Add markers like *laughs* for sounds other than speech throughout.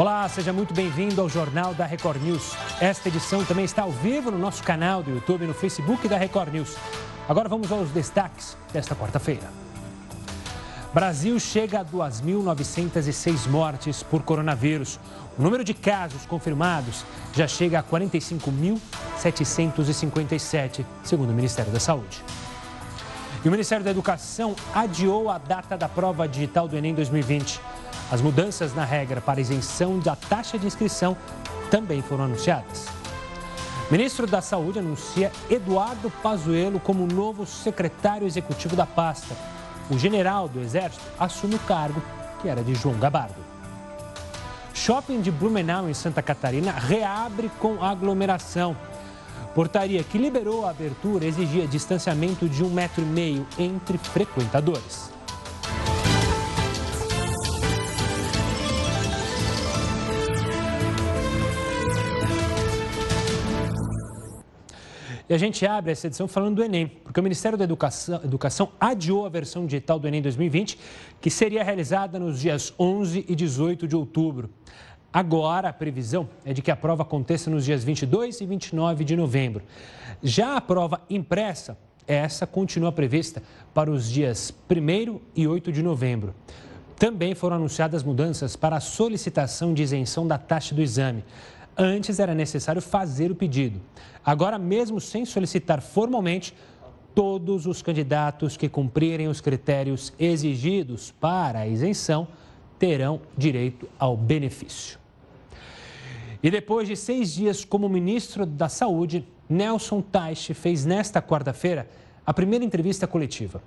Olá, seja muito bem-vindo ao Jornal da Record News. Esta edição também está ao vivo no nosso canal do YouTube e no Facebook da Record News. Agora vamos aos destaques desta quarta-feira. Brasil chega a 2.906 mortes por coronavírus. O número de casos confirmados já chega a 45.757, segundo o Ministério da Saúde. E o Ministério da Educação adiou a data da prova digital do Enem 2020. As mudanças na regra para isenção da taxa de inscrição também foram anunciadas. Ministro da Saúde anuncia Eduardo Pazuello como novo secretário executivo da pasta o general do Exército assume o cargo que era de João Gabardo. Shopping de Blumenau, em Santa Catarina, reabre com aglomeração. Portaria que liberou a abertura exigia distanciamento de um metro e meio entre frequentadores. E a gente abre essa edição falando do Enem, porque o Ministério da Educação, Educação adiou a versão digital do Enem 2020, que seria realizada nos dias 11 e 18 de outubro. Agora, a previsão é de que a prova aconteça nos dias 22 e 29 de novembro. Já a prova impressa, essa continua prevista para os dias 1 e 8 de novembro. Também foram anunciadas mudanças para a solicitação de isenção da taxa do exame. Antes era necessário fazer o pedido. Agora, mesmo sem solicitar formalmente, todos os candidatos que cumprirem os critérios exigidos para a isenção terão direito ao benefício. E depois de seis dias como ministro da Saúde, Nelson Teich fez nesta quarta-feira a primeira entrevista coletiva.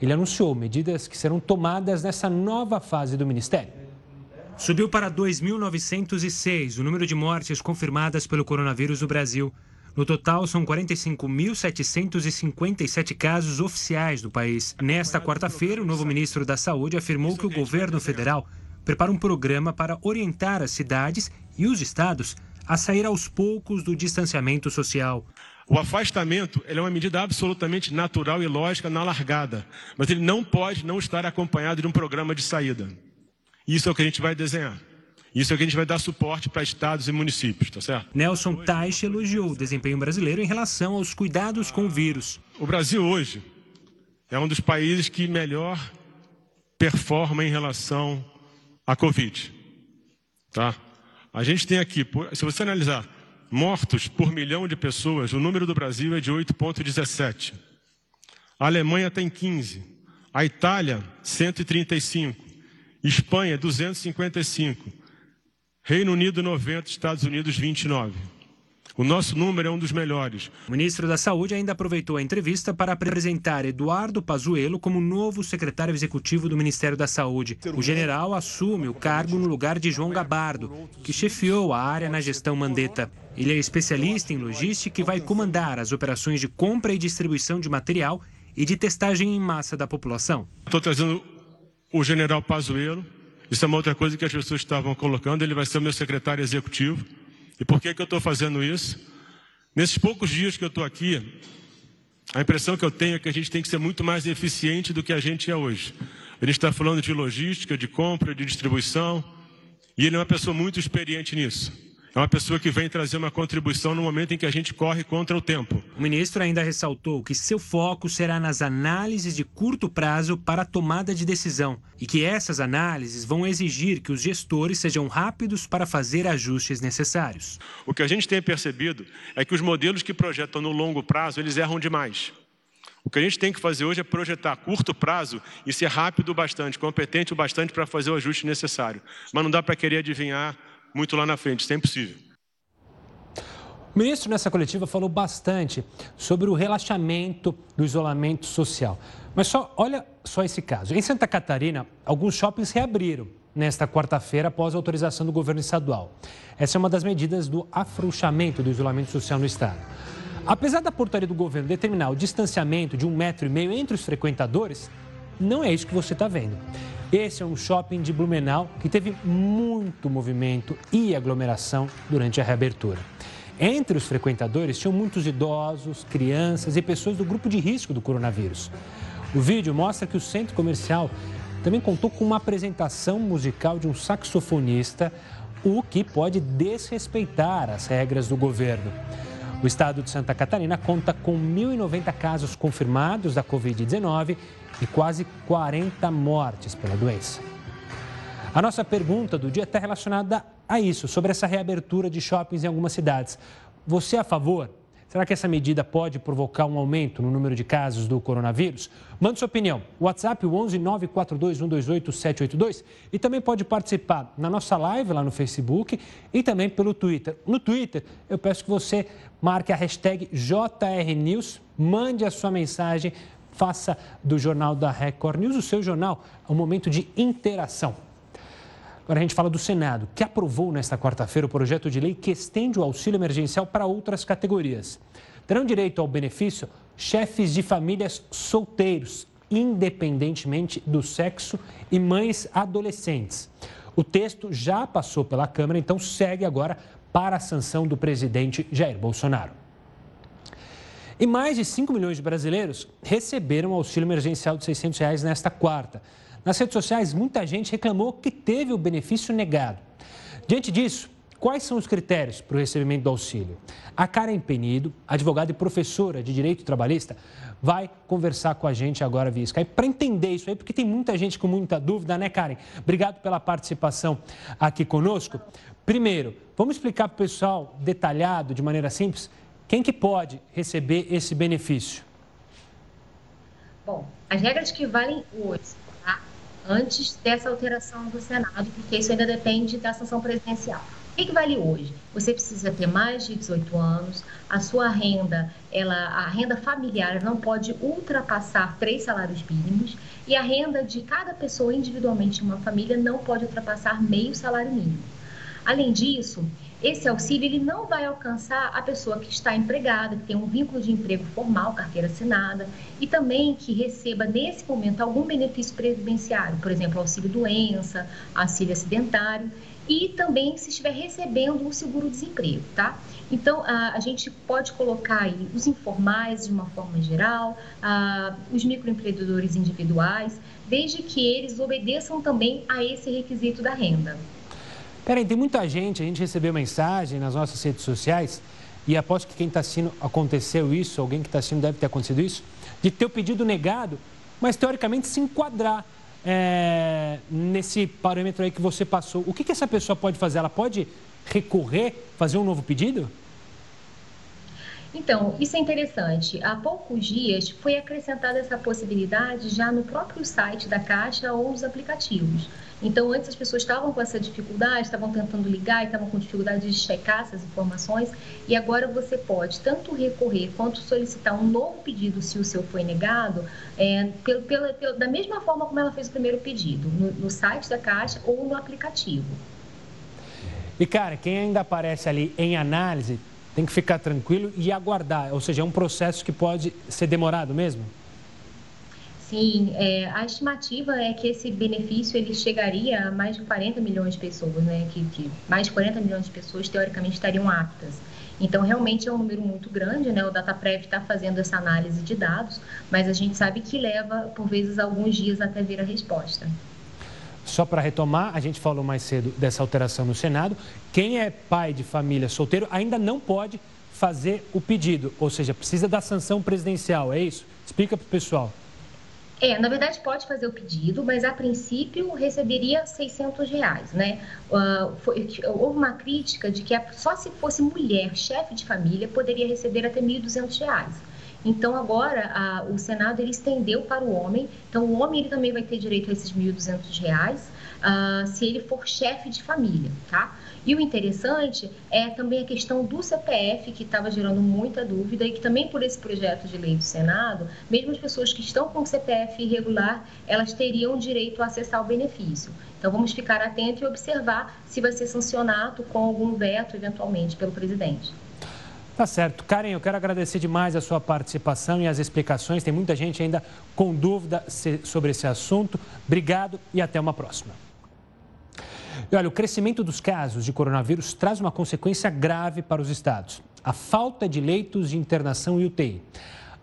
Ele anunciou medidas que serão tomadas nessa nova fase do ministério. Subiu para 2.906 o número de mortes confirmadas pelo coronavírus no Brasil. No total, são 45.757 casos oficiais do país. Nesta quarta-feira, o novo ministro da Saúde afirmou que o governo federal prepara um programa para orientar as cidades e os estados a sair aos poucos do distanciamento social. O afastamento é uma medida absolutamente natural e lógica na largada, mas ele não pode não estar acompanhado de um programa de saída. Isso é o que a gente vai desenhar. Isso é o que a gente vai dar suporte para estados e municípios, tá certo? Nelson Teich elogiou o desempenho brasileiro em relação aos cuidados com o vírus. O Brasil hoje é um dos países que melhor performa em relação à Covid. Tá? A gente tem aqui, se você analisar mortos por milhão de pessoas, o número do Brasil é de 8,17. A Alemanha tem 15. A Itália, 135. Espanha, 255. Reino Unido, 90. Estados Unidos, 29. O nosso número é um dos melhores. O ministro da Saúde ainda aproveitou a entrevista para apresentar Eduardo Pazuello como novo secretário executivo do Ministério da Saúde. O general assume o cargo no lugar de João Gabardo, que chefiou a área na gestão Mandetta. Ele é especialista em logística e vai comandar as operações de compra e distribuição de material e de testagem em massa da população. Estou trazendo o general Pazuello. Isso é uma outra coisa que as pessoas estavam colocando. Ele vai ser o meu secretário executivo. E por que, que eu estou fazendo isso? Nesses poucos dias que eu estou aqui, a impressão que eu tenho é que a gente tem que ser muito mais eficiente do que a gente é hoje. Gente está falando de logística, de compra, de distribuição. E ele é uma pessoa muito experiente nisso. É uma pessoa que vem trazer uma contribuição no momento em que a gente corre contra o tempo. O ministro ainda ressaltou que seu foco será nas análises de curto prazo para a tomada de decisão e que essas análises vão exigir que os gestores sejam rápidos para fazer ajustes necessários. O que a gente tem percebido é que os modelos que projetam no longo prazo, eles erram demais. O que a gente tem que fazer hoje é projetar a curto prazo e ser rápido o bastante, competente o bastante para fazer o ajuste necessário. Mas não dá para querer adivinhar muito lá na frente, isso é impossível. O ministro, nessa coletiva, falou bastante sobre o relaxamento do isolamento social. Mas só olha só esse caso. Em Santa Catarina, alguns shoppings reabriram nesta quarta-feira após a autorização do governo estadual. Essa é uma das medidas do afrouxamento do isolamento social no estado. Apesar da portaria do governo determinar o distanciamento de um metro e meio entre os frequentadores, não é isso que você está vendo. Esse é um shopping de Blumenau que teve muito movimento e aglomeração durante a reabertura. Entre os frequentadores tinham muitos idosos, crianças e pessoas do grupo de risco do coronavírus. O vídeo mostra que o centro comercial também contou com uma apresentação musical de um saxofonista, o que pode desrespeitar as regras do governo. O estado de Santa Catarina conta com 1.090 casos confirmados da Covid-19 e quase 40 mortes pela doença. A nossa pergunta do dia está relacionada a isso, sobre essa reabertura de shoppings em algumas cidades. Você é a favor? Será que essa medida pode provocar um aumento no número de casos do coronavírus? Mande sua opinião. WhatsApp 11 942 128 782 e também pode participar na nossa live lá no Facebook e também pelo Twitter. No Twitter, eu peço que você marque a hashtag JRNews, mande a sua mensagem, faça do Jornal da Record News o seu jornal, um momento de interação. Agora a gente fala do Senado, que aprovou nesta quarta-feira o projeto de lei que estende o auxílio emergencial para outras categorias. Terão direito ao benefício chefes de famílias solteiros, independentemente do sexo, e mães adolescentes. O texto já passou pela Câmara, então segue agora para a sanção do presidente Jair Bolsonaro. E mais de 5 milhões de brasileiros receberam auxílio emergencial de 600 reais nesta quarta. Nas redes sociais, muita gente reclamou que teve o benefício negado. Diante disso, quais são os critérios para o recebimento do auxílio? A Karen Penido, advogada e professora de Direito Trabalhista, vai conversar com a gente agora via Skype para entender isso aí, porque tem muita gente com muita dúvida, né, Karen? Obrigado pela participação aqui conosco. Primeiro, vamos explicar para o pessoal, detalhado, de maneira simples, quem que pode receber esse benefício? Bom, as regras que valem hoje antes dessa alteração do Senado, porque isso ainda depende da sanção presidencial. O que, que, vale hoje? Você precisa ter mais de 18 anos, a sua renda, ela, a renda familiar não pode ultrapassar três salários mínimos e a renda de cada pessoa individualmente em uma família não pode ultrapassar meio salário mínimo. Além disso, esse auxílio ele não vai alcançar a pessoa que está empregada, que tem um vínculo de emprego formal, carteira assinada, e também que receba nesse momento algum benefício previdenciário, por exemplo, auxílio doença, auxílio acidentário, e também se estiver recebendo o seguro-desemprego, tá? Então, a, a, gente pode colocar aí os informais de uma forma geral, a, os microempreendedores individuais, desde que eles obedeçam também a esse requisito da renda. Peraí, tem muita gente, a gente recebeu mensagem nas nossas redes sociais, e aposto que quem está assistindo aconteceu isso, alguém que está assistindo deve ter acontecido isso, de ter o pedido negado, mas teoricamente se enquadrar é, nesse parâmetro aí que você passou. O que, que essa pessoa pode fazer? Ela pode recorrer, fazer um novo pedido? Então, isso é interessante. Há poucos dias foi acrescentada essa possibilidade já no próprio site da Caixa ou os aplicativos. Então, antes as pessoas estavam com essa dificuldade, estavam tentando ligar, estavam com dificuldade de checar essas informações, e agora você pode tanto recorrer quanto solicitar um novo pedido se o seu foi negado, é, pela, pela, da mesma forma como ela fez o primeiro pedido, no, no site da Caixa ou no aplicativo. E, cara, quem ainda aparece ali em análise tem que ficar tranquilo e aguardar, ou seja, é um processo que pode ser demorado mesmo? Sim, é, a estimativa é que esse benefício ele chegaria a mais de 40 milhões de pessoas, né? Que, que mais de 40 milhões de pessoas teoricamente estariam aptas. Então, realmente é um número muito grande, né? O DataPrev está fazendo essa análise de dados, mas a gente sabe que leva, por vezes, alguns dias até vir a resposta. Só para retomar, a gente falou mais cedo dessa alteração no Senado. Quem é pai de família solteiro ainda não pode fazer o pedido, ou seja, precisa da sanção presidencial, é isso? Explica para o pessoal. É, na verdade pode fazer o pedido, mas a princípio receberia 600 reais, né? Uh, foi, houve uma crítica de que só se fosse mulher, chefe de família, poderia receber até 1.200 reais. Então agora a, o Senado ele estendeu para o homem, então o homem ele também vai ter direito a esses 1.200 reais, uh, se ele for chefe de família, tá? E o interessante é também a questão do CPF, que estava gerando muita dúvida e que também por esse projeto de lei do Senado, mesmo as pessoas que estão com CPF irregular, elas teriam direito a acessar o benefício. Então vamos ficar atentos e observar se vai ser sancionado com algum veto, eventualmente, pelo presidente. Tá certo. Karen, eu quero agradecer demais a sua participação e as explicações. Tem muita gente ainda com dúvida sobre esse assunto. Obrigado e até uma próxima. E olha, o crescimento dos casos de coronavírus traz uma consequência grave para os estados: a falta de leitos de internação e UTI.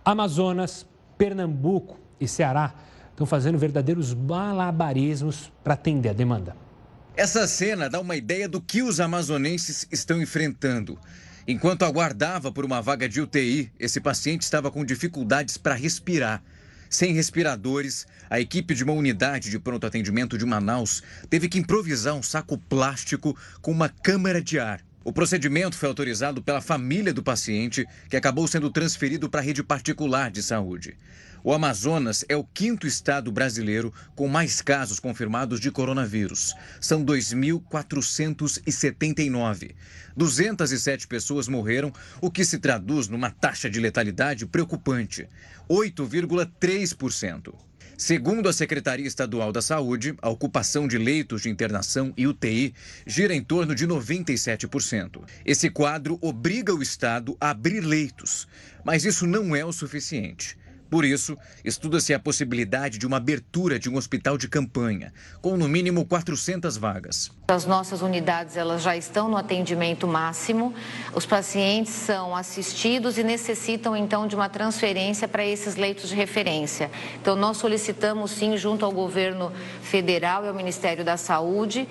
Amazonas, Pernambuco e Ceará estão fazendo verdadeiros malabarismos para atender a demanda. Essa cena dá uma ideia do que os amazonenses estão enfrentando. Enquanto aguardava por uma vaga de UTI, esse paciente estava com dificuldades para respirar. Sem respiradores, a equipe de uma unidade de pronto atendimento de Manaus teve que improvisar um saco plástico com uma câmara de ar. O procedimento foi autorizado pela família do paciente, que acabou sendo transferido para a rede particular de saúde. O Amazonas é o quinto estado brasileiro com mais casos confirmados de coronavírus. São 2.479. 207 pessoas morreram, o que se traduz numa taxa de letalidade preocupante: 8,3%. Segundo a Secretaria Estadual da Saúde, a ocupação de leitos de internação e UTI gira em torno de 97%. Esse quadro obriga o Estado a abrir leitos, mas isso não é o suficiente. Por isso, estuda-se a possibilidade de uma abertura de um hospital de campanha, com no mínimo 400 vagas. As nossas unidades elas já estão no atendimento máximo. Os pacientes são assistidos e necessitam então de uma transferência para esses leitos de referência. Então nós solicitamos sim junto ao governo federal e ao Ministério da Saúde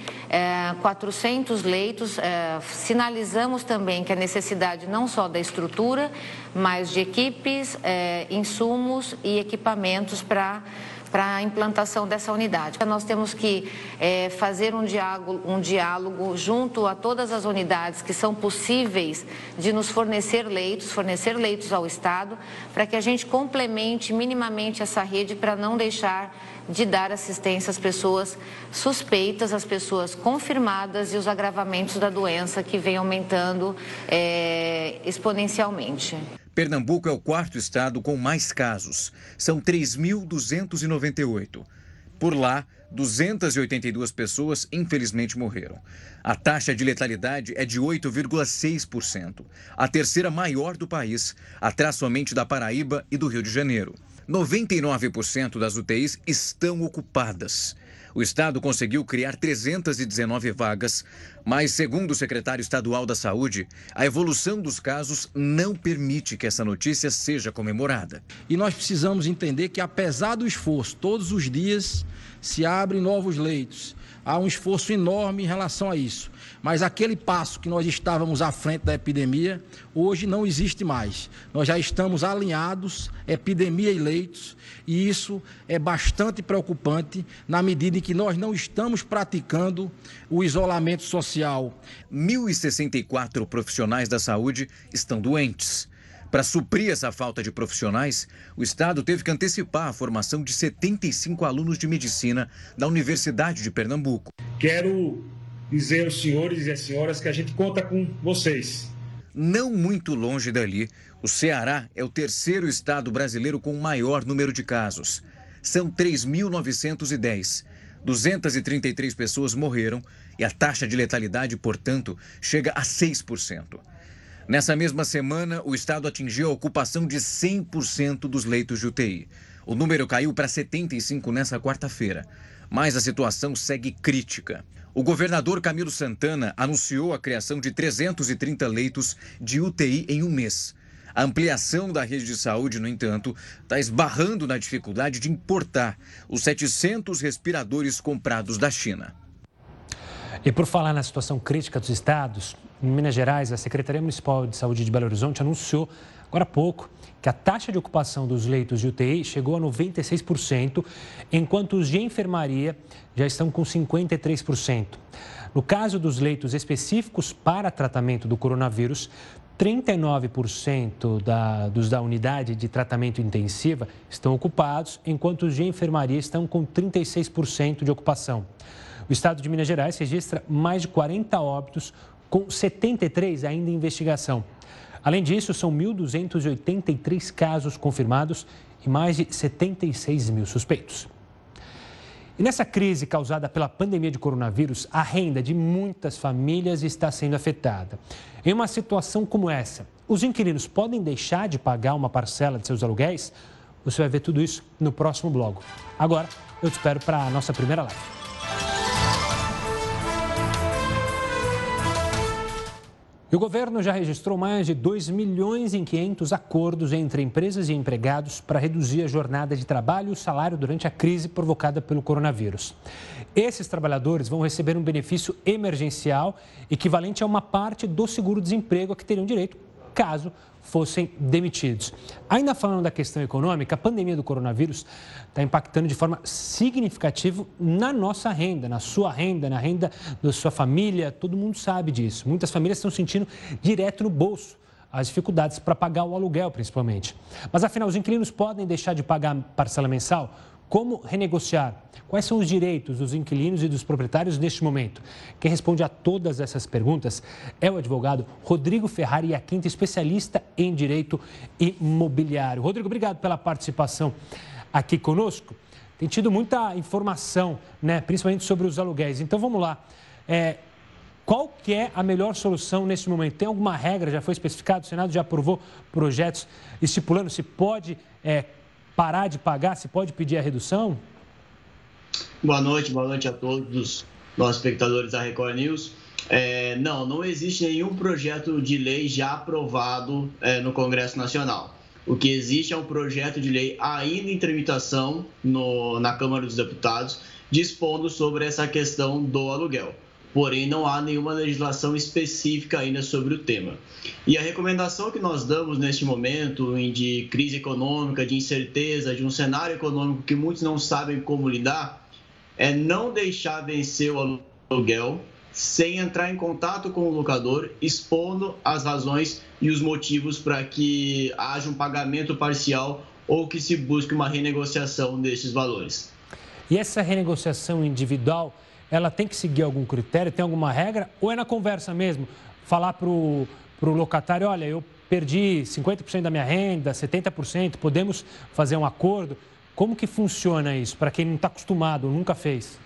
400 eh, leitos. Eh, sinalizamos também que a necessidade não só da estrutura, mas de equipes, eh, insumos e equipamentos para para a implantação dessa unidade. Nós temos que é, fazer um diálogo, um diálogo junto a todas as unidades que são possíveis de nos fornecer leitos, fornecer leitos ao Estado, para que a gente complemente minimamente essa rede para não deixar de dar assistência às pessoas suspeitas, às pessoas confirmadas e os agravamentos da doença que vem aumentando é, exponencialmente. Pernambuco é o quarto estado com mais casos. São 3.298. Por lá, 282 pessoas infelizmente morreram. A taxa de letalidade é de 8,6%, a terceira maior do país, atrás somente da Paraíba e do Rio de Janeiro. 99% das UTIs estão ocupadas. O Estado conseguiu criar 319 vagas, mas, segundo o secretário estadual da Saúde, a evolução dos casos não permite que essa notícia seja comemorada. E nós precisamos entender que, apesar do esforço, todos os dias se abrem novos leitos. Há um esforço enorme em relação a isso. Mas aquele passo que nós estávamos à frente da epidemia, hoje não existe mais. Nós já estamos alinhados, epidemia e leitos, e isso é bastante preocupante na medida em que nós não estamos praticando o isolamento social. 1.064 profissionais da saúde estão doentes. Para suprir essa falta de profissionais, o Estado teve que antecipar a formação de 75 alunos de medicina da Universidade de Pernambuco. Quero dizer aos senhores e às senhoras que a gente conta com vocês. Não muito longe dali, o Ceará é o terceiro estado brasileiro com o maior número de casos. São 3.910. 233 pessoas morreram e a taxa de letalidade, portanto, chega a 6%. Nessa mesma semana, o estado atingiu a ocupação de 100% dos leitos de UTI. O número caiu para 75 nessa quarta-feira, mas a situação segue crítica. O governador Camilo Santana anunciou a criação de 330 leitos de UTI em um mês. A ampliação da rede de saúde, no entanto, está esbarrando na dificuldade de importar os 700 respiradores comprados da China. E por falar na situação crítica dos estados, em Minas Gerais, a Secretaria Municipal de Saúde de Belo Horizonte anunciou agora há pouco que a taxa de ocupação dos leitos de UTI chegou a 96%, enquanto os de enfermaria já estão com 53%. No caso dos leitos específicos para tratamento do coronavírus, 39% da, dos da unidade de tratamento intensiva estão ocupados, enquanto os de enfermaria estão com 36% de ocupação. O estado de Minas Gerais registra mais de 40 óbitos, com 73 ainda em investigação. Além disso, são 1.283 casos confirmados e mais de 76 mil suspeitos. E nessa crise causada pela pandemia de coronavírus, a renda de muitas famílias está sendo afetada. Em uma situação como essa, os inquilinos podem deixar de pagar uma parcela de seus aluguéis? Você vai ver tudo isso no próximo bloco. Agora, eu te espero para a nossa primeira live. E o governo já registrou mais de 2 milhões e 500 acordos entre empresas e empregados para reduzir a jornada de trabalho e o salário durante a crise provocada pelo coronavírus. Esses trabalhadores vão receber um benefício emergencial equivalente a uma parte do seguro-desemprego a que teriam direito caso fossem demitidos. Ainda falando da questão econômica, a pandemia do coronavírus está impactando de forma significativa na nossa renda, na sua renda, na renda da sua família. Todo mundo sabe disso. Muitas famílias estão sentindo direto no bolso as dificuldades para pagar o aluguel, principalmente. Mas afinal, os inquilinos podem deixar de pagar parcela mensal? Como renegociar? Quais são os direitos dos inquilinos e dos proprietários neste momento? Quem responde a todas essas perguntas é o advogado Rodrigo Ferrari Iaquinta, especialista em direito imobiliário. Rodrigo, obrigado pela participação aqui conosco. Tem tido muita informação, né, principalmente sobre os aluguéis. Então vamos lá. É, qual que é a melhor solução nesse momento? Tem alguma regra, já foi especificado? O Senado já aprovou projetos estipulando se pode é, parar de pagar, se pode pedir a redução? Boa noite, boa noite a todos os nossos espectadores da Record News. É, não, não existe nenhum projeto de lei já aprovado é, no Congresso Nacional. O que existe é um projeto de lei ainda em tramitação no, na Câmara dos Deputados, dispondo sobre essa questão do aluguel porém não há nenhuma legislação específica ainda sobre o tema. E a recomendação que nós damos neste momento de crise econômica, de incerteza, de um cenário econômico que muitos não sabem como lidar, é não deixar vencer o aluguel sem entrar em contato com o locador, expondo as razões e os motivos para que haja um pagamento parcial ou que se busque uma renegociação desses valores. E essa renegociação individual ela tem que seguir algum critério, tem alguma regra? Ou é na conversa mesmo? Falar para o locatário, olha, eu perdi 50% da minha renda, 70%, podemos fazer um acordo? Como que funciona isso, para quem não está acostumado, nunca fez?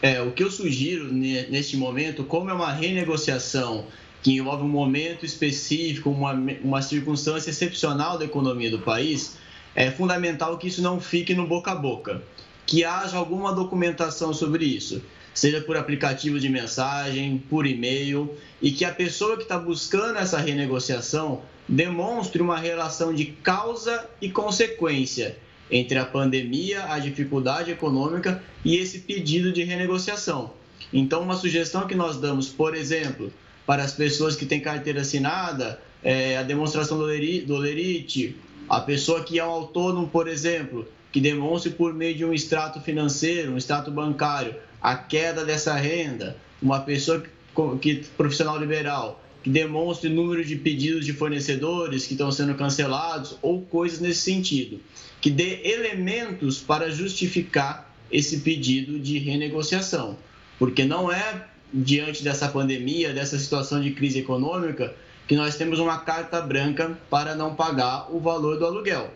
É, o que eu sugiro neste momento, como é uma renegociação que envolve um momento específico, uma, uma circunstância excepcional da economia do país, é fundamental que isso não fique no boca a boca que haja alguma documentação sobre isso, seja por aplicativo de mensagem, por e-mail, e que a pessoa que está buscando essa renegociação demonstre uma relação de causa e consequência entre a pandemia, a dificuldade econômica e esse pedido de renegociação. Então, uma sugestão que nós damos, por exemplo, para as pessoas que têm carteira assinada, é a demonstração do lerite, a pessoa que é um autônomo, por exemplo, que demonstre por meio de um extrato financeiro, um extrato bancário, a queda dessa renda, uma pessoa que, que profissional liberal que demonstre número de pedidos de fornecedores que estão sendo cancelados ou coisas nesse sentido, que dê elementos para justificar esse pedido de renegociação, porque não é diante dessa pandemia, dessa situação de crise econômica, que nós temos uma carta branca para não pagar o valor do aluguel.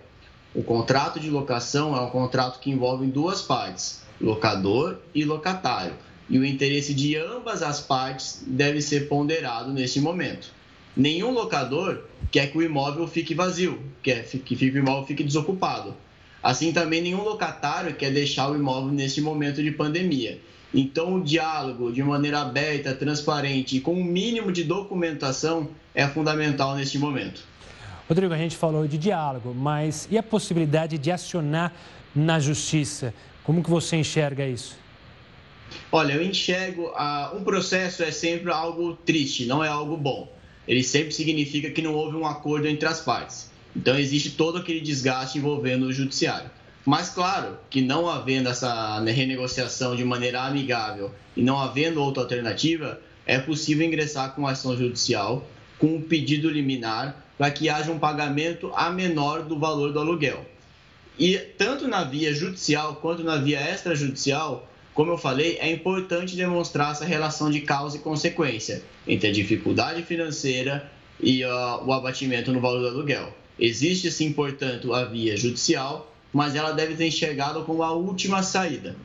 O contrato de locação é um contrato que envolve duas partes, locador e locatário, e o interesse de ambas as partes deve ser ponderado neste momento. Nenhum locador quer que o imóvel fique vazio, quer que o imóvel fique desocupado. Assim também nenhum locatário quer deixar o imóvel neste momento de pandemia. Então o diálogo de maneira aberta, transparente e com o um mínimo de documentação é fundamental neste momento. Rodrigo, a gente falou de diálogo, mas e a possibilidade de acionar na justiça? Como que você enxerga isso? Olha, eu enxergo ah, um processo é sempre algo triste, não é algo bom. Ele sempre significa que não houve um acordo entre as partes. Então existe todo aquele desgaste envolvendo o judiciário. Mas claro que não havendo essa renegociação de maneira amigável e não havendo outra alternativa, é possível ingressar com ação judicial com um pedido liminar para que haja um pagamento a menor do valor do aluguel. E tanto na via judicial quanto na via extrajudicial, como eu falei, é importante demonstrar essa relação de causa e consequência entre a dificuldade financeira e uh, o abatimento no valor do aluguel. Existe sim, portanto, a via judicial, mas ela deve ser enxergada como a última saída.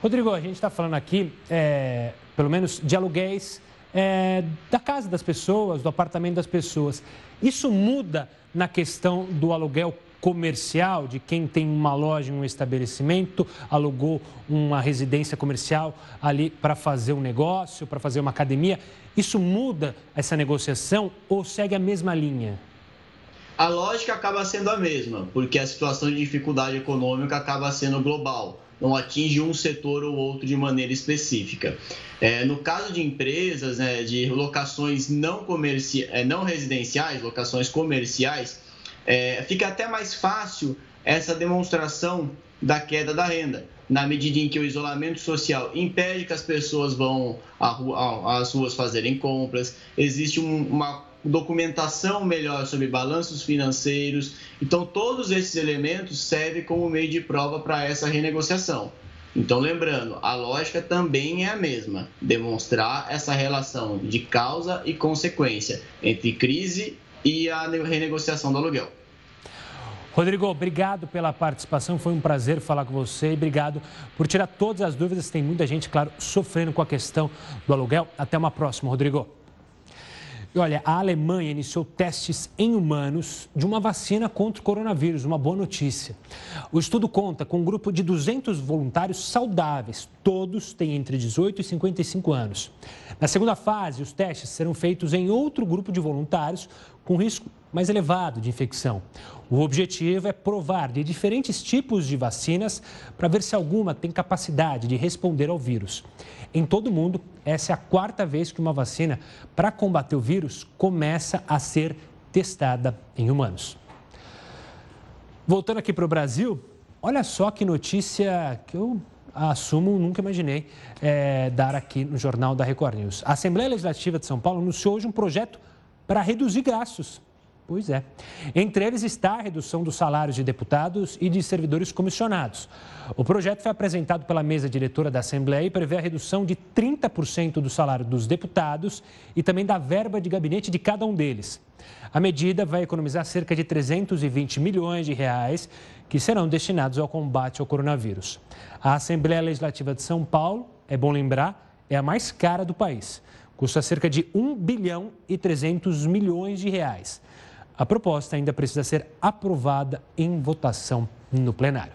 Rodrigo, a gente está falando aqui, é, pelo menos, de aluguéis é, da casa das pessoas, do apartamento das pessoas. Isso muda na questão do aluguel comercial, de quem tem uma loja, um estabelecimento, alugou uma residência comercial ali para fazer um negócio, para fazer uma academia. Isso muda essa negociação ou segue a mesma linha? A lógica acaba sendo a mesma, porque a situação de dificuldade econômica acaba sendo global não atinge um setor ou outro de maneira específica. É, no caso de empresas, né, de locações não, comerci... É, não residenciais, locações comerciais, é, fica até mais fácil essa demonstração da queda da renda, na medida em que o isolamento social impede que as pessoas vão às ruas fazerem compras, existe um, uma documentação melhor sobre balanços financeiros. Então, todos esses elementos servem como meio de prova para essa renegociação. Então, lembrando, a lógica também é a mesma: demonstrar essa relação de causa e consequência entre crise e a renegociação do aluguel. Rodrigo, obrigado pela participação. Foi um prazer falar com você e obrigado por tirar todas as dúvidas. Tem muita gente, claro, sofrendo com a questão do aluguel. Até uma próxima, Rodrigo. Olha, a Alemanha iniciou testes em humanos de uma vacina contra o coronavírus, uma boa notícia. O estudo conta com um grupo de 200 voluntários saudáveis, todos têm entre 18 e 55 anos. Na segunda fase, os testes serão feitos em outro grupo de voluntários com risco mais elevado de infecção. O objetivo é provar de diferentes tipos de vacinas para ver se alguma tem capacidade de responder ao vírus. Em todo o mundo, essa é a quarta vez que uma vacina para combater o vírus começa a ser testada em humanos. Voltando aqui para o Brasil, olha só que notícia que eu assumo, nunca imaginei é, dar aqui no Jornal da Record News. A Assembleia Legislativa de São Paulo anunciou hoje um projeto para reduzir gastos Pois é. Entre eles está a redução dos salários de deputados e de servidores comissionados. O projeto foi apresentado pela mesa diretora da Assembleia e prevê a redução de 30% do salário dos deputados e também da verba de gabinete de cada um deles. A medida vai economizar cerca de 320 milhões de reais que serão destinados ao combate ao coronavírus. A Assembleia Legislativa de São Paulo, é bom lembrar, é a mais cara do país. Custa cerca de 1 bilhão e 300 milhões de reais. A proposta ainda precisa ser aprovada em votação no plenário.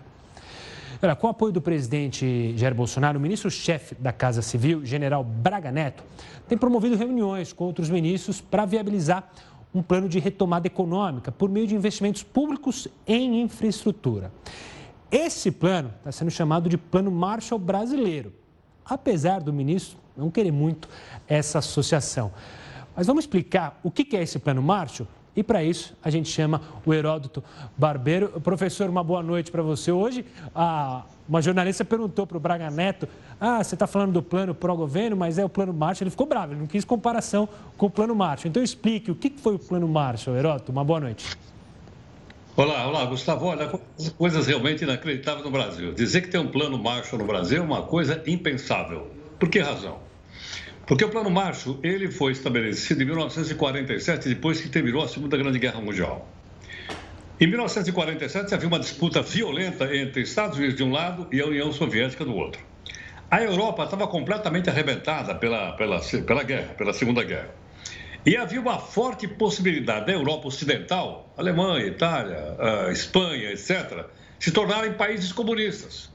Olha, com o apoio do presidente Jair Bolsonaro, o ministro-chefe da Casa Civil, general Braga Neto, tem promovido reuniões com outros ministros para viabilizar um plano de retomada econômica por meio de investimentos públicos em infraestrutura. Esse plano está sendo chamado de Plano Marshall Brasileiro, apesar do ministro não querer muito essa associação. Mas vamos explicar o que é esse Plano Marshall e para isso, a gente chama o Heródoto Barbeiro. Professor, uma boa noite para você. Hoje, a, uma jornalista perguntou para o Braga Neto: Ah, você está falando do plano pró-governo, mas é o plano Marshall. Ele ficou bravo, ele não quis comparação com o plano Marshall. Então, explique o que foi o plano Marshall, Heródoto. Uma boa noite. Olá, olá, Gustavo. Olha, coisas realmente inacreditáveis no Brasil. Dizer que tem um plano Marshall no Brasil é uma coisa impensável. Por que razão? Porque o Plano Marshall ele foi estabelecido em 1947, depois que terminou a Segunda Grande Guerra Mundial. Em 1947 havia uma disputa violenta entre Estados Unidos de um lado e a União Soviética do outro. A Europa estava completamente arrebentada pela, pela, pela guerra, pela Segunda Guerra. E havia uma forte possibilidade da Europa Ocidental, Alemanha, Itália, Espanha, etc., se tornarem países comunistas.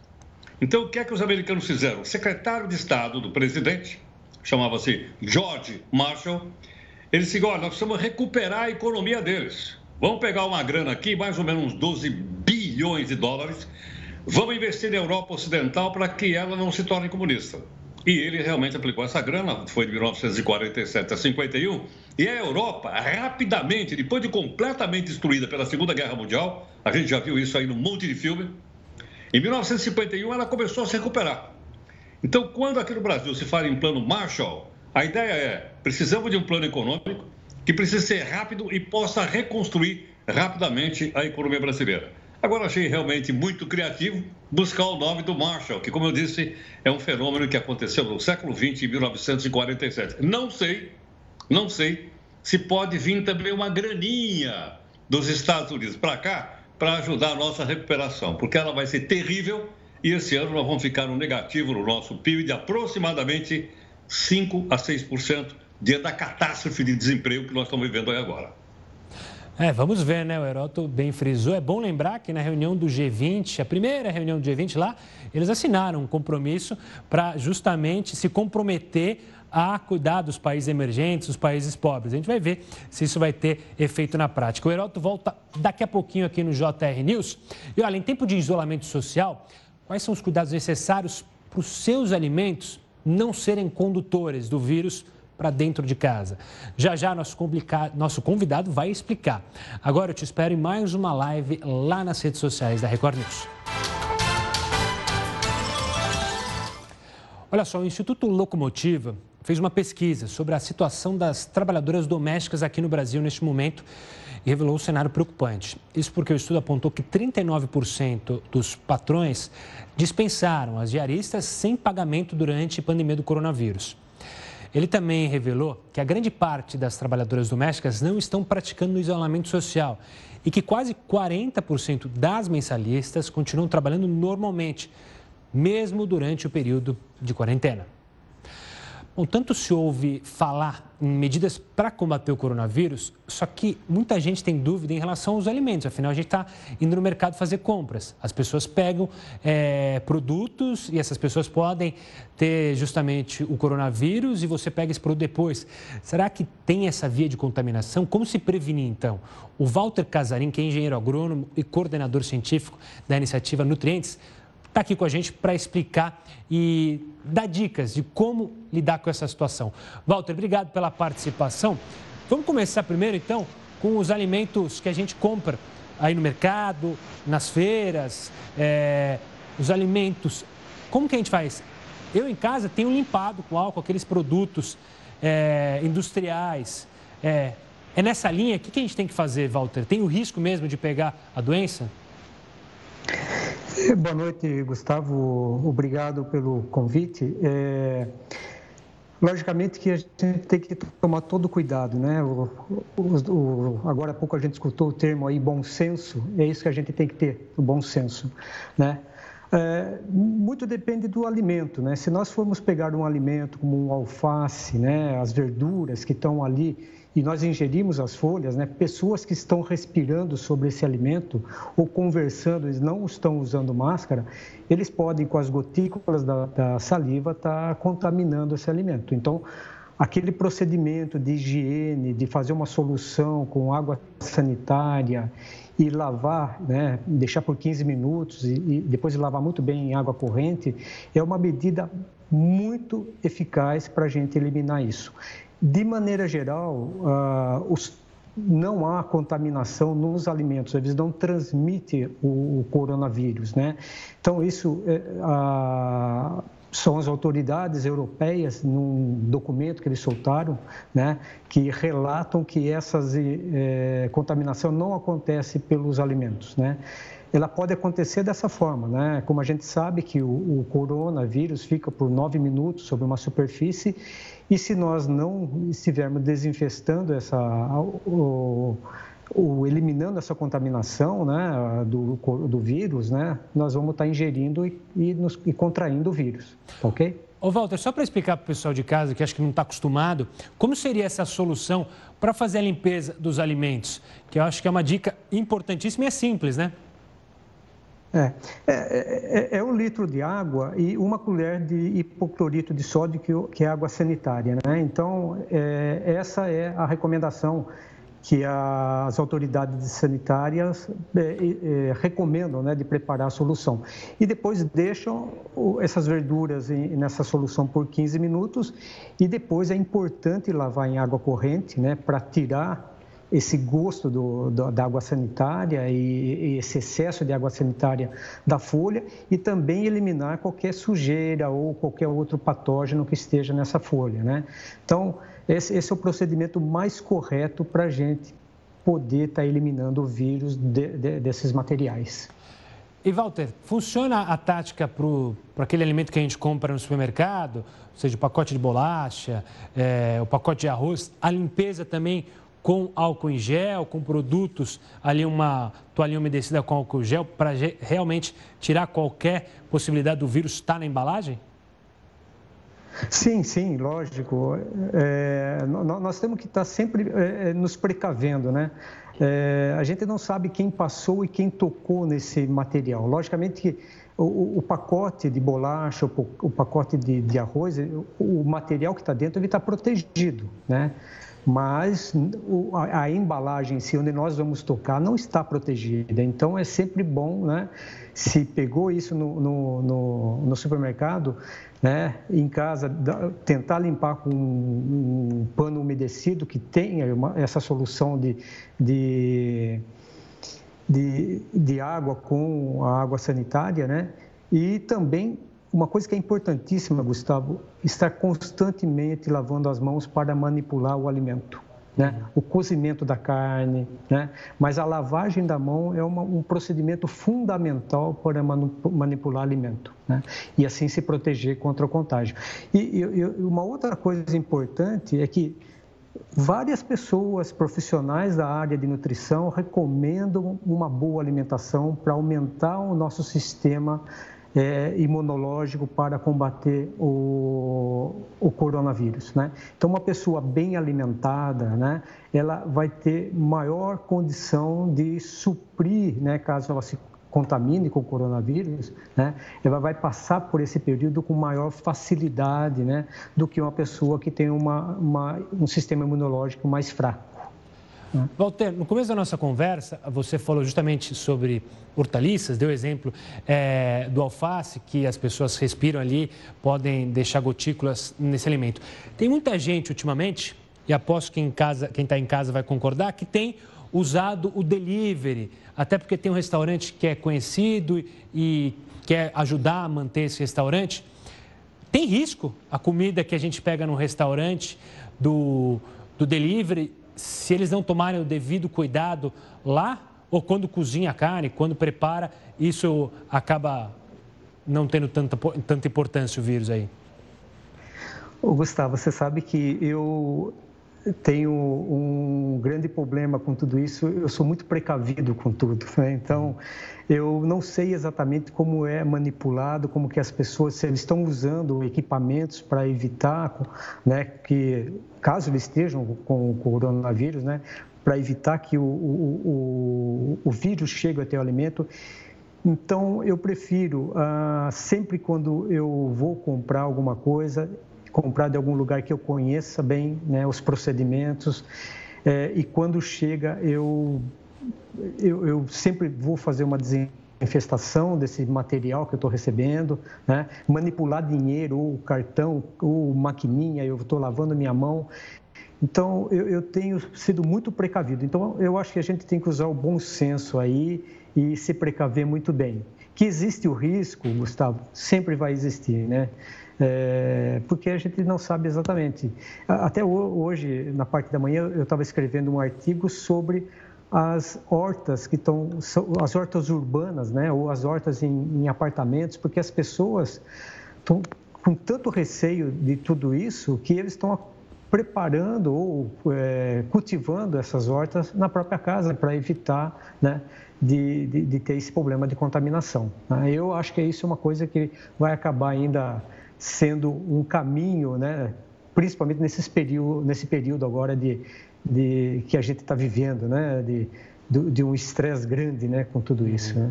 Então, o que é que os americanos fizeram? O secretário de Estado do presidente chamava-se George Marshall, ele disse: olha, nós precisamos recuperar a economia deles. Vamos pegar uma grana aqui, mais ou menos uns 12 bilhões de dólares, vamos investir na Europa Ocidental para que ela não se torne comunista. E ele realmente aplicou essa grana, foi de 1947 a 51, e a Europa, rapidamente, depois de completamente destruída pela Segunda Guerra Mundial, a gente já viu isso aí num monte de filme, em 1951 ela começou a se recuperar. Então, quando aqui no Brasil se fala em plano Marshall, a ideia é: precisamos de um plano econômico que precisa ser rápido e possa reconstruir rapidamente a economia brasileira. Agora, achei realmente muito criativo buscar o nome do Marshall, que, como eu disse, é um fenômeno que aconteceu no século XX, em 1947. Não sei, não sei se pode vir também uma graninha dos Estados Unidos para cá para ajudar a nossa recuperação, porque ela vai ser terrível e esse ano nós vamos ficar no negativo no nosso PIB de aproximadamente 5 a 6% diante da catástrofe de desemprego que nós estamos vivendo aí agora. É, vamos ver, né? O Heroto bem frisou. É bom lembrar que na reunião do G20, a primeira reunião do G20 lá, eles assinaram um compromisso para justamente se comprometer a cuidar dos países emergentes, dos países pobres. A gente vai ver se isso vai ter efeito na prática. O Heroto volta daqui a pouquinho aqui no JR News. E olha, em tempo de isolamento social, quais são os cuidados necessários para os seus alimentos não serem condutores do vírus para dentro de casa. Já já nosso, nosso convidado vai explicar. Agora eu te espero em mais uma live lá nas redes sociais da Record News. Olha só, o Instituto Locomotiva fez uma pesquisa sobre a situação das trabalhadoras domésticas aqui no Brasil neste momento e revelou um cenário preocupante. Isso porque o estudo apontou que 39% dos patrões dispensaram as diaristas sem pagamento durante a pandemia do coronavírus. Ele também revelou que a grande parte das trabalhadoras domésticas não estão praticando o isolamento social e que quase 40% das mensalistas continuam trabalhando normalmente, mesmo durante o período de quarentena. Bom, tanto se ouve falar em medidas para combater o coronavírus, só que muita gente tem dúvida em relação aos alimentos. Afinal, a gente está indo no mercado fazer compras. As pessoas pegam é, produtos e essas pessoas podem ter justamente o coronavírus e você pega esse produto depois. Será que tem essa via de contaminação? Como se prevenir, então? O Walter Casarim, que é engenheiro agrônomo e coordenador científico da iniciativa Nutrientes, está aqui com a gente para explicar e dar dicas de como lidar com essa situação. Walter, obrigado pela participação. Vamos começar primeiro, então, com os alimentos que a gente compra aí no mercado, nas feiras, é, os alimentos. Como que a gente faz? Eu em casa tenho limpado com álcool aqueles produtos é, industriais. É, é nessa linha, o que, que a gente tem que fazer, Walter? Tem o risco mesmo de pegar a doença? Boa noite, Gustavo. Obrigado pelo convite. É, logicamente que a gente tem que tomar todo cuidado, né? O, o, o, agora há pouco a gente escutou o termo aí bom senso. É isso que a gente tem que ter, o bom senso, né? É, muito depende do alimento, né? Se nós formos pegar um alimento como um alface, né? As verduras que estão ali e nós ingerimos as folhas, né, pessoas que estão respirando sobre esse alimento ou conversando, eles não estão usando máscara, eles podem, com as gotículas da, da saliva, estar tá contaminando esse alimento. Então, aquele procedimento de higiene, de fazer uma solução com água sanitária e lavar, né, deixar por 15 minutos e, e depois lavar muito bem em água corrente, é uma medida muito eficaz para a gente eliminar isso. De maneira geral, uh, os, não há contaminação nos alimentos, eles não transmitem o, o coronavírus, né? Então, isso uh, são as autoridades europeias, num documento que eles soltaram, né, que relatam que essa eh, contaminação não acontece pelos alimentos, né? ela pode acontecer dessa forma, né? Como a gente sabe que o, o coronavírus fica por nove minutos sobre uma superfície e se nós não estivermos desinfestando essa, o, o, eliminando essa contaminação né, do, do vírus, né, nós vamos estar ingerindo e, e, nos, e contraindo o vírus, tá ok? Ô Walter, só para explicar para o pessoal de casa que acho que não está acostumado, como seria essa solução para fazer a limpeza dos alimentos? Que eu acho que é uma dica importantíssima e é simples, né? É, é, é, é, um litro de água e uma colher de hipoclorito de sódio, que, que é água sanitária. Né? Então, é, essa é a recomendação que as autoridades sanitárias é, é, recomendam né, de preparar a solução. E depois deixam essas verduras nessa solução por 15 minutos e depois é importante lavar em água corrente né, para tirar esse gosto do, do, da água sanitária e, e, esse excesso de água sanitária da folha e também eliminar qualquer sujeira ou qualquer outro patógeno que esteja nessa folha, né? Então, esse, esse é o procedimento mais correto para a gente poder estar tá eliminando o vírus de, de, desses materiais. E Walter, funciona a tática para aquele alimento que a gente compra no supermercado, ou seja, o pacote de bolacha, é, o pacote de arroz, a limpeza também com álcool em gel, com produtos, ali uma toalhinha umedecida com álcool em gel, para realmente tirar qualquer possibilidade do vírus estar na embalagem? Sim, sim, lógico. É, nós temos que estar sempre é, é, nos precavendo, né? É, a gente não sabe quem passou e quem tocou nesse material. Logicamente que o, o pacote de bolacha, o, o pacote de, de, arroz, o, material que está dentro, ele está protegido, né? Mas a, a, embalagem em si, onde nós vamos tocar, não está protegida. Então, é sempre bom, né? Se pegou isso no, no, no, no supermercado, né, em casa, tentar limpar com um, pano umedecido que tenha uma, essa solução de, de, de, de, água com a água sanitária, né? E também uma coisa que é importantíssima, Gustavo, estar constantemente lavando as mãos para manipular o alimento né? o cozimento da carne, né? mas a lavagem da mão é uma, um procedimento fundamental para manipular alimento né? e assim se proteger contra o contágio. E, e, uma outra coisa importante é que várias pessoas profissionais da área de nutrição recomendam uma boa alimentação para aumentar o nosso sistema é, imunológico para combater o, o coronavírus. Né? Então, uma pessoa bem alimentada, né, ela vai ter maior condição de suprir, né, caso ela se contamine com o coronavírus, né, ela vai passar por esse período com maior facilidade né, do que uma pessoa que tem uma, uma um sistema imunológico mais fraco. Walter, no começo da nossa conversa, você falou justamente sobre hortaliças, deu exemplo é, do alface, que as pessoas respiram ali, podem deixar gotículas nesse alimento. Tem muita gente ultimamente, e aposto que quem está em casa vai concordar, que tem usado o delivery, até porque tem um restaurante que é conhecido e quer ajudar a manter esse restaurante. Tem risco a comida que a gente pega no restaurante do, do delivery se eles não tomarem o devido cuidado lá, ou quando cozinha a carne, quando prepara, isso acaba não tendo tanta, tanta importância o vírus aí? Ô Gustavo, você sabe que eu tenho um grande problema com tudo isso, eu sou muito precavido com tudo, né? então eu não sei exatamente como é manipulado, como que as pessoas, se eles estão usando equipamentos para evitar né, que, caso eles estejam com o coronavírus, né, para evitar que o, o, o, o, vírus chegue até o alimento. Então, eu prefiro, ah, sempre quando eu vou comprar alguma coisa, comprar de algum lugar que eu conheça bem né, os procedimentos, é, e quando chega, eu eu, eu sempre vou fazer uma desinfestação desse material que eu estou recebendo, né? manipular dinheiro, ou cartão, ou maquininha, eu estou lavando minha mão. Então, eu, eu, tenho sido muito precavido. Então, eu acho que a gente tem que usar o bom senso aí e se precaver muito bem. Que existe o risco, Gustavo, sempre vai existir, né? É, porque a gente não sabe exatamente. Até hoje, na parte da manhã, eu estava escrevendo um artigo sobre as hortas que estão, as hortas urbanas, né, ou as hortas em, em apartamentos, porque as pessoas estão com tanto receio de tudo isso que eles estão preparando ou é, cultivando essas hortas na própria casa para evitar, né, de, de, de, ter esse problema de contaminação. Né? Eu acho que isso é uma coisa que vai acabar ainda sendo um caminho, né, principalmente nesses período, nesse período agora de, de que a gente está vivendo, né? De, de, um estresse grande, né? Com tudo isso. Né?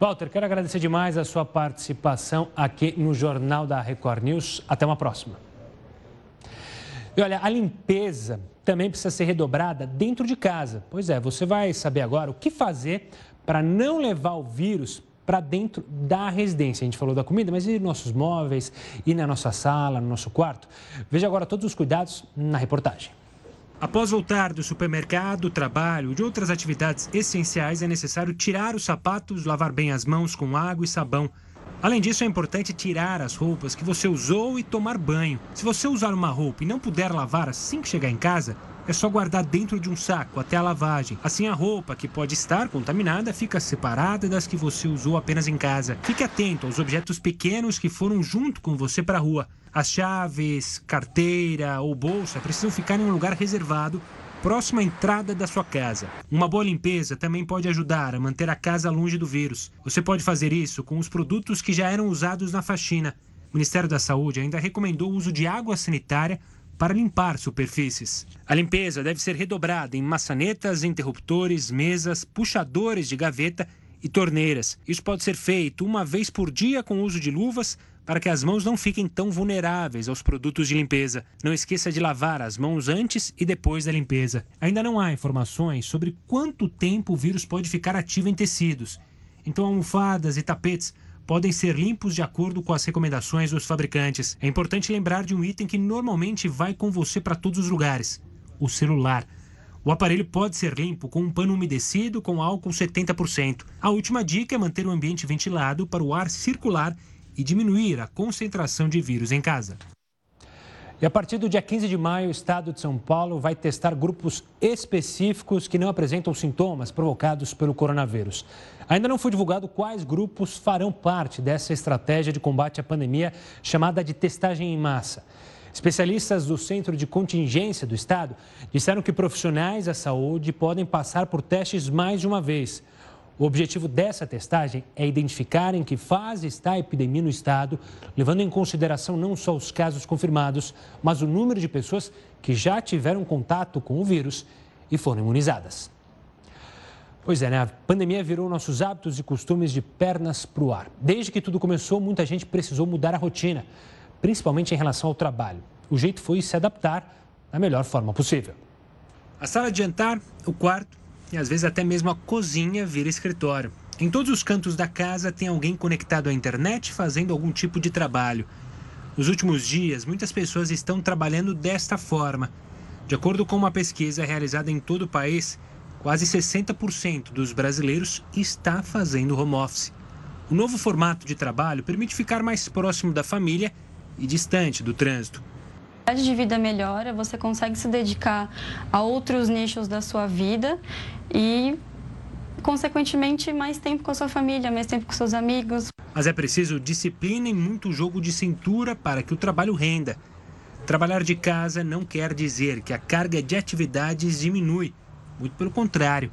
Walter, quero agradecer demais a sua participação aqui no Jornal da Record News. Até uma próxima. E olha, a limpeza também precisa ser redobrada dentro de casa. Pois é, você vai saber agora o que fazer para não levar o vírus para dentro da residência. A gente falou da comida, mas e nossos móveis, e na nossa sala, no nosso quarto? Veja agora todos os cuidados na reportagem. Após voltar do supermercado, trabalho e de outras atividades essenciais, é necessário tirar os sapatos, lavar bem as mãos com água e sabão. Além disso, é importante tirar as roupas que você usou e tomar banho. Se você usar uma roupa e não puder lavar assim que chegar em casa, é só guardar dentro de um saco até a lavagem. Assim, a roupa que pode estar contaminada fica separada das que você usou apenas em casa. Fique atento aos objetos pequenos que foram junto com você para a rua. As chaves, carteira ou bolsa precisam ficar em um lugar reservado próximo à entrada da sua casa. Uma boa limpeza também pode ajudar a manter a casa longe do vírus. Você pode fazer isso com os produtos que já eram usados na faxina. O Ministério da Saúde ainda recomendou o uso de água sanitária para limpar superfícies. A limpeza deve ser redobrada em maçanetas, interruptores, mesas, puxadores de gaveta e torneiras. Isso pode ser feito uma vez por dia com o uso de luvas para que as mãos não fiquem tão vulneráveis aos produtos de limpeza. Não esqueça de lavar as mãos antes e depois da limpeza. Ainda não há informações sobre quanto tempo o vírus pode ficar ativo em tecidos. Então, almofadas e tapetes podem ser limpos de acordo com as recomendações dos fabricantes. É importante lembrar de um item que normalmente vai com você para todos os lugares: o celular. O aparelho pode ser limpo com um pano umedecido com álcool 70%. A última dica é manter o ambiente ventilado para o ar circular e diminuir a concentração de vírus em casa. E a partir do dia 15 de maio, o estado de São Paulo vai testar grupos específicos que não apresentam sintomas provocados pelo coronavírus. Ainda não foi divulgado quais grupos farão parte dessa estratégia de combate à pandemia chamada de testagem em massa. Especialistas do Centro de Contingência do Estado disseram que profissionais da saúde podem passar por testes mais de uma vez. O objetivo dessa testagem é identificar em que fase está a epidemia no estado, levando em consideração não só os casos confirmados, mas o número de pessoas que já tiveram contato com o vírus e foram imunizadas. Pois é, né? A pandemia virou nossos hábitos e costumes de pernas para o ar. Desde que tudo começou, muita gente precisou mudar a rotina, principalmente em relação ao trabalho. O jeito foi se adaptar da melhor forma possível. A sala de jantar, o quarto e às vezes até mesmo a cozinha vira escritório. Em todos os cantos da casa tem alguém conectado à internet fazendo algum tipo de trabalho. Nos últimos dias, muitas pessoas estão trabalhando desta forma. De acordo com uma pesquisa realizada em todo o país, quase 60% dos brasileiros está fazendo home office. O novo formato de trabalho permite ficar mais próximo da família e distante do trânsito qualidade de vida melhora, você consegue se dedicar a outros nichos da sua vida e, consequentemente, mais tempo com a sua família, mais tempo com seus amigos. Mas é preciso disciplina e muito jogo de cintura para que o trabalho renda. Trabalhar de casa não quer dizer que a carga de atividades diminui. Muito pelo contrário.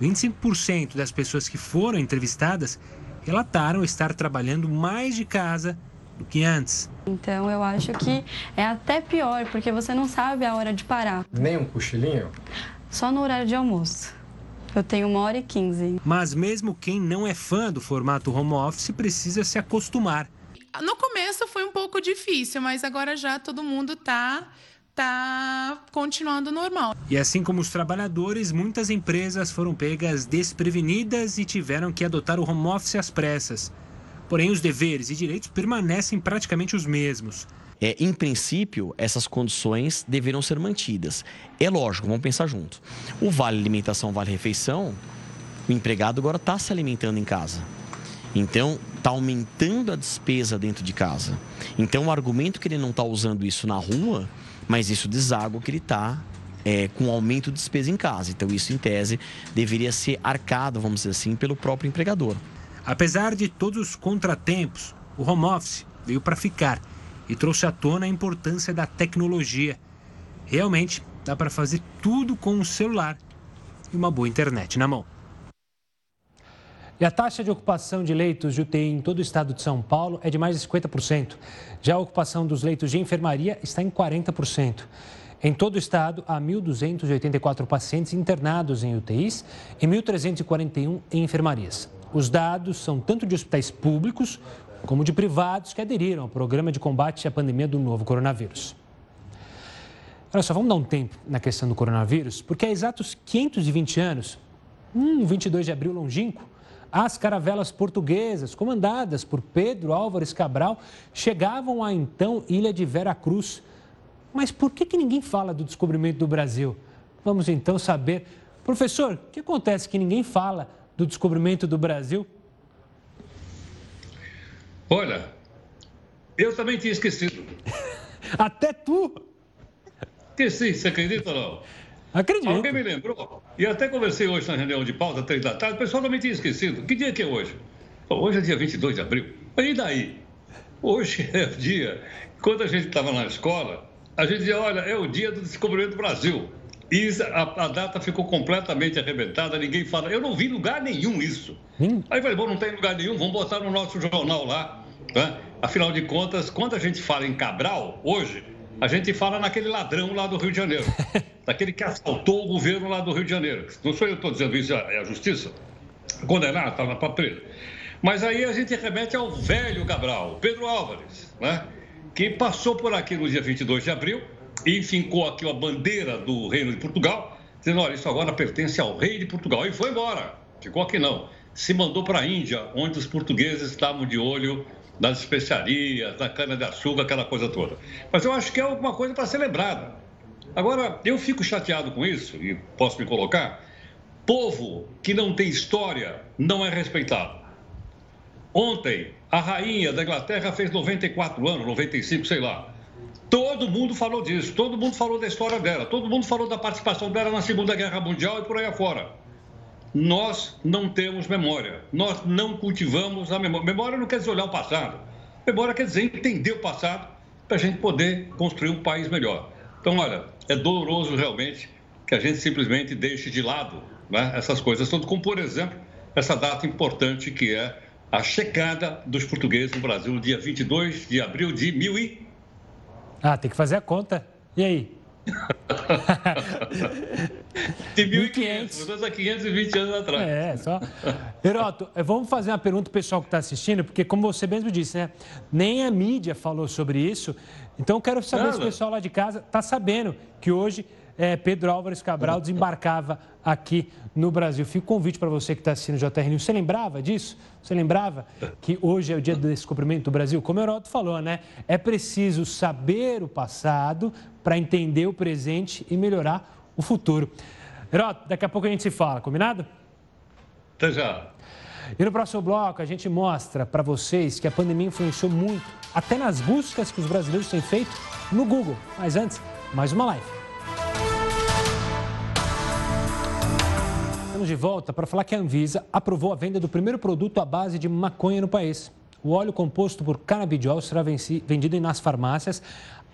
25% das pessoas que foram entrevistadas relataram estar trabalhando mais de casa do que antes. Então eu acho que é até pior, porque você não sabe a hora de parar. Nem um cochilinho? Só no horário de almoço. Eu tenho uma hora e quinze. Mas mesmo quem não é fã do formato home office precisa se acostumar. No começo foi um pouco difícil, mas agora já todo mundo está tá continuando normal. E assim como os trabalhadores, muitas empresas foram pegas desprevenidas e tiveram que adotar o home office às pressas. Porém, os deveres e direitos permanecem praticamente os mesmos. É, em princípio, essas condições deverão ser mantidas. É lógico, vamos pensar junto. O vale alimentação, vale refeição, o empregado agora está se alimentando em casa. Então, está aumentando a despesa dentro de casa. Então, o argumento que ele não está usando isso na rua, mas isso deságua que ele está é, com aumento de despesa em casa. Então, isso, em tese, deveria ser arcado, vamos dizer assim, pelo próprio empregador. Apesar de todos os contratempos, o home office veio para ficar e trouxe à tona a importância da tecnologia. Realmente dá para fazer tudo com um celular e uma boa internet na mão. E a taxa de ocupação de leitos de UTI em todo o estado de São Paulo é de mais de 50%. Já a ocupação dos leitos de enfermaria está em 40%. Em todo o estado, há 1.284 pacientes internados em UTIs e 1.341 em enfermarias. Os dados são tanto de hospitais públicos como de privados que aderiram ao programa de combate à pandemia do novo coronavírus. Olha só, vamos dar um tempo na questão do coronavírus, porque há exatos 520 anos, um 22 de abril longínquo, as caravelas portuguesas, comandadas por Pedro Álvares Cabral, chegavam à então ilha de Vera Cruz. Mas por que, que ninguém fala do descobrimento do Brasil? Vamos então saber. Professor, o que acontece que ninguém fala do descobrimento do Brasil? Olha, eu também tinha esquecido. *laughs* Até tu? Esqueci, você acredita ou não? Acredito. Alguém me lembrou. E até conversei hoje na reunião de pauta, três da tarde, o pessoal também tinha esquecido. Que dia que é hoje? hoje é dia 22 de abril. E daí? Hoje *laughs* é o dia. Quando a gente estava na escola, a gente dizia, olha, é o dia do descobrimento do Brasil. E a, a, data ficou completamente arrebentada, ninguém fala. Eu não vi lugar nenhum isso. Hum. Aí falei, bom, não tem lugar nenhum, vamos botar no nosso jornal lá. Né? Afinal de contas, quando a gente fala em Cabral, hoje, a gente fala naquele ladrão lá do Rio de Janeiro, *laughs* daquele que assaltou o governo lá do Rio de Janeiro. Não sou eu que estou dizendo isso, é a justiça. Condenado, estava para preso. Mas aí a gente remete ao velho Cabral, Pedro Álvares, né? que passou por aqui no dia 22 de abril e fincou aqui a bandeira do Reino de Portugal, dizendo: olha, isso agora pertence ao rei de Portugal. E foi embora, ficou aqui não. Se mandou para a Índia, onde os portugueses estavam de olho nas especiarias, na cana-de-açúcar, aquela coisa toda. Mas eu acho que é alguma coisa para ser lembrada. Agora, eu fico chateado com isso, e posso me colocar. Povo que não tem história não é respeitado. Ontem, a rainha da Inglaterra fez 94 anos, 95, sei lá. Todo mundo falou disso, todo mundo falou da história dela, todo mundo falou da participação dela na Segunda Guerra Mundial e por aí afora. Nós não temos memória, nós não cultivamos a memória. Memória não quer dizer olhar o passado, memória quer dizer entender o passado para a gente poder construir um país melhor. Então, olha, é doloroso realmente que a gente simplesmente deixe de lado né, essas coisas, tanto como, por exemplo, essa data importante que é a chegada dos portugueses no Brasil, dia 22 de abril de mil e... Ah, tem que fazer a conta. E aí? De 1.500, há 520 anos atrás. É, só. Heroto, vamos fazer uma pergunta pro pessoal que está assistindo, porque, como você mesmo disse, né? Nem a mídia falou sobre isso. Então, eu quero saber Nada. se o pessoal lá de casa está sabendo que hoje é, Pedro Álvares Cabral desembarcava aqui no Brasil. Fica o convite para você que está assistindo o JR News. Você lembrava disso? Você lembrava que hoje é o dia do descobrimento do Brasil? Como o Heroto falou, né? É preciso saber o passado para entender o presente e melhorar o futuro. Heroto, daqui a pouco a gente se fala, combinado? Até já. E no próximo bloco a gente mostra para vocês que a pandemia influenciou muito, até nas buscas que os brasileiros têm feito no Google. Mas antes, mais uma live. Estamos de volta para falar que a Anvisa aprovou a venda do primeiro produto à base de maconha no país. O óleo composto por canabidiol será vendido nas farmácias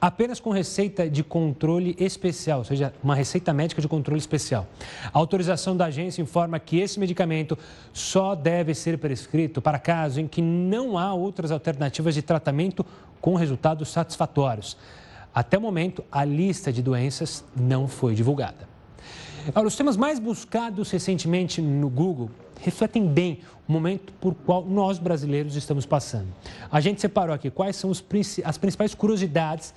apenas com receita de controle especial, ou seja, uma receita médica de controle especial. A autorização da agência informa que esse medicamento só deve ser prescrito para casos em que não há outras alternativas de tratamento com resultados satisfatórios. Até o momento, a lista de doenças não foi divulgada. Olha, os temas mais buscados recentemente no Google refletem bem o momento por qual nós brasileiros estamos passando. A gente separou aqui quais são os, as principais curiosidades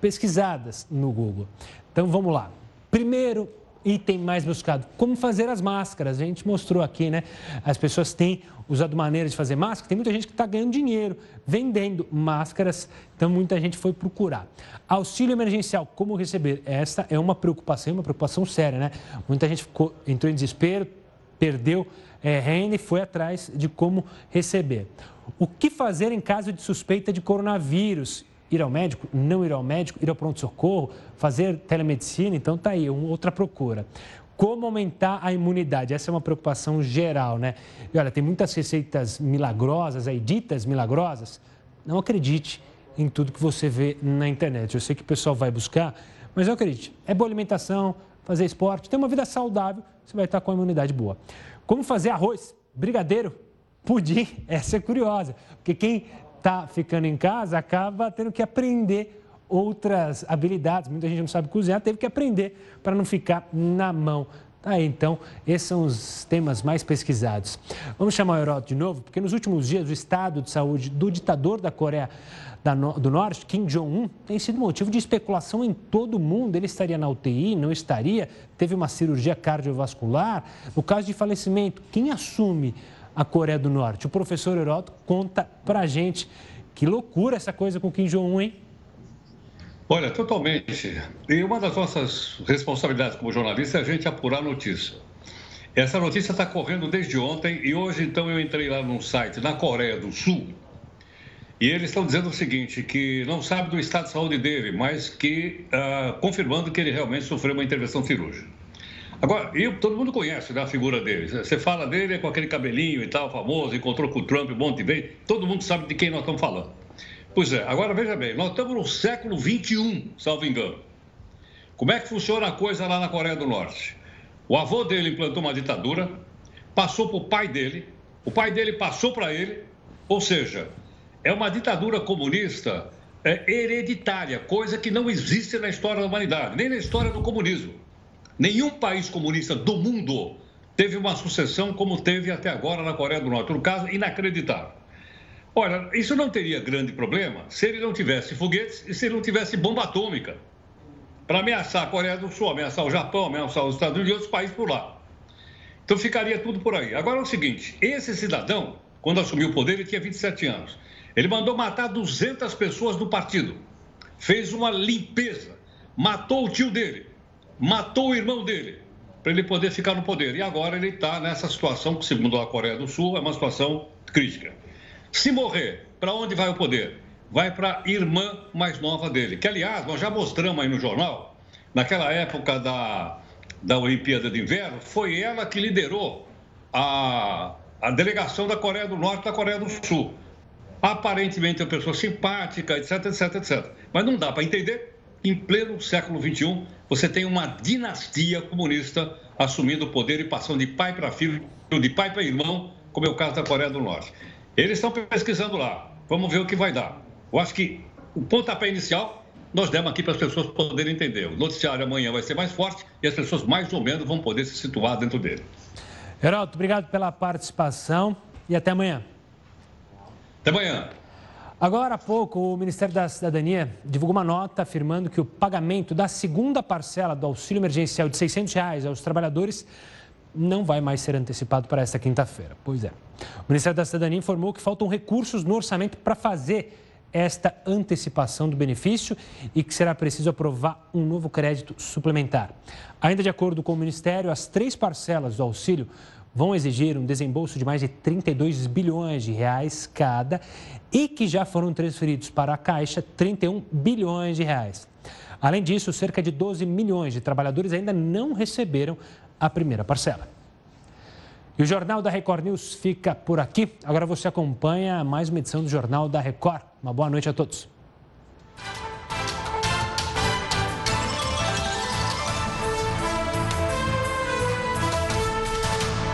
pesquisadas no Google. Então vamos lá. Primeiro, item mais buscado, como fazer as máscaras. A gente mostrou aqui, né? As pessoas têm usado maneiras de fazer máscara. Tem muita gente que está ganhando dinheiro vendendo máscaras, então muita gente foi procurar. Auxílio emergencial, como receber? Essa é uma preocupação, uma preocupação séria, né? Muita gente ficou, entrou em desespero, perdeu é, e foi atrás de como receber. O que fazer em caso de suspeita de coronavírus? ir ao médico, não ir ao médico, ir ao pronto-socorro, fazer telemedicina, então tá aí, uma outra procura. Como aumentar a imunidade? Essa é uma preocupação geral, né? E olha, tem muitas receitas milagrosas aí, ditas milagrosas. Não acredite em tudo que você vê na internet. Eu sei que o pessoal vai buscar, mas não acredite. É boa alimentação, fazer esporte, ter uma vida saudável, você vai estar com a imunidade boa. Como fazer arroz, brigadeiro, pudim? *laughs* Essa é curiosa, porque quem está ficando em casa acaba tendo que aprender outras habilidades. Muita gente não sabe cozinhar, teve que aprender para não ficar na mão. Tá então, esses são os temas mais pesquisados. Vamos chamar o Heródoto de novo, porque nos últimos dias o estado de saúde do ditador da Coreia do Norte, Kim Jong-un, tem sido motivo de especulação em todo o mundo. Ele estaria na UTI, não estaria? Teve uma cirurgia cardiovascular? No caso de falecimento, quem assume a Coreia do Norte. O professor Heródoto conta pra gente que loucura essa coisa com Kim Jong-un, hein? Olha, totalmente. E uma das nossas responsabilidades como jornalista é a gente apurar a notícia. Essa notícia está correndo desde ontem e hoje, então, eu entrei lá num site na Coreia do Sul e eles estão dizendo o seguinte, que não sabe do estado de saúde dele, mas que uh, confirmando que ele realmente sofreu uma intervenção cirúrgica. Agora, eu, todo mundo conhece né, a figura dele. Você fala dele com aquele cabelinho e tal, famoso, encontrou com o Trump um monte de vezes. Todo mundo sabe de quem nós estamos falando. Pois é, agora veja bem, nós estamos no século XXI, salvo engano. Como é que funciona a coisa lá na Coreia do Norte? O avô dele implantou uma ditadura, passou para o pai dele, o pai dele passou para ele, ou seja, é uma ditadura comunista é, hereditária, coisa que não existe na história da humanidade, nem na história do comunismo. Nenhum país comunista do mundo teve uma sucessão como teve até agora na Coreia do Norte. Um caso inacreditável. Olha, isso não teria grande problema se ele não tivesse foguetes e se ele não tivesse bomba atômica para ameaçar a Coreia do Sul, ameaçar o Japão, ameaçar os Estados Unidos e outros países por lá. Então ficaria tudo por aí. Agora é o seguinte: esse cidadão, quando assumiu o poder, ele tinha 27 anos. Ele mandou matar 200 pessoas do partido, fez uma limpeza, matou o tio dele, matou o irmão dele, para ele poder ficar no poder. E agora ele está nessa situação que, segundo a Coreia do Sul, é uma situação crítica. Se morrer, para onde vai o poder? Vai para a irmã mais nova dele, que, aliás, nós já mostramos aí no jornal, naquela época da, da Olimpíada de Inverno, foi ela que liderou a, a delegação da Coreia do Norte e da Coreia do Sul. Aparentemente é uma pessoa simpática, etc, etc, etc. Mas não dá para entender em pleno século XXI, você tem uma dinastia comunista assumindo o poder e passando de pai para filho, de pai para irmão, como é o caso da Coreia do Norte. Eles estão pesquisando lá. Vamos ver o que vai dar. Eu acho que o pontapé inicial nós demos aqui para as pessoas poderem entender. O noticiário amanhã vai ser mais forte e as pessoas mais ou menos vão poder se situar dentro dele. Geraldo, obrigado pela participação e até amanhã. Até amanhã. Agora há pouco, o Ministério da Cidadania divulgou uma nota afirmando que o pagamento da segunda parcela do auxílio emergencial de 600 reais aos trabalhadores não vai mais ser antecipado para esta quinta-feira. Pois é. O Ministério da Cidadania informou que faltam recursos no orçamento para fazer esta antecipação do benefício e que será preciso aprovar um novo crédito suplementar. Ainda de acordo com o Ministério, as três parcelas do auxílio vão exigir um desembolso de mais de 32 bilhões de reais cada e que já foram transferidos para a Caixa 31 bilhões de reais. Além disso, cerca de 12 milhões de trabalhadores ainda não receberam a primeira parcela. E o Jornal da Record News fica por aqui. Agora você acompanha mais uma edição do Jornal da Record. Uma boa noite a todos.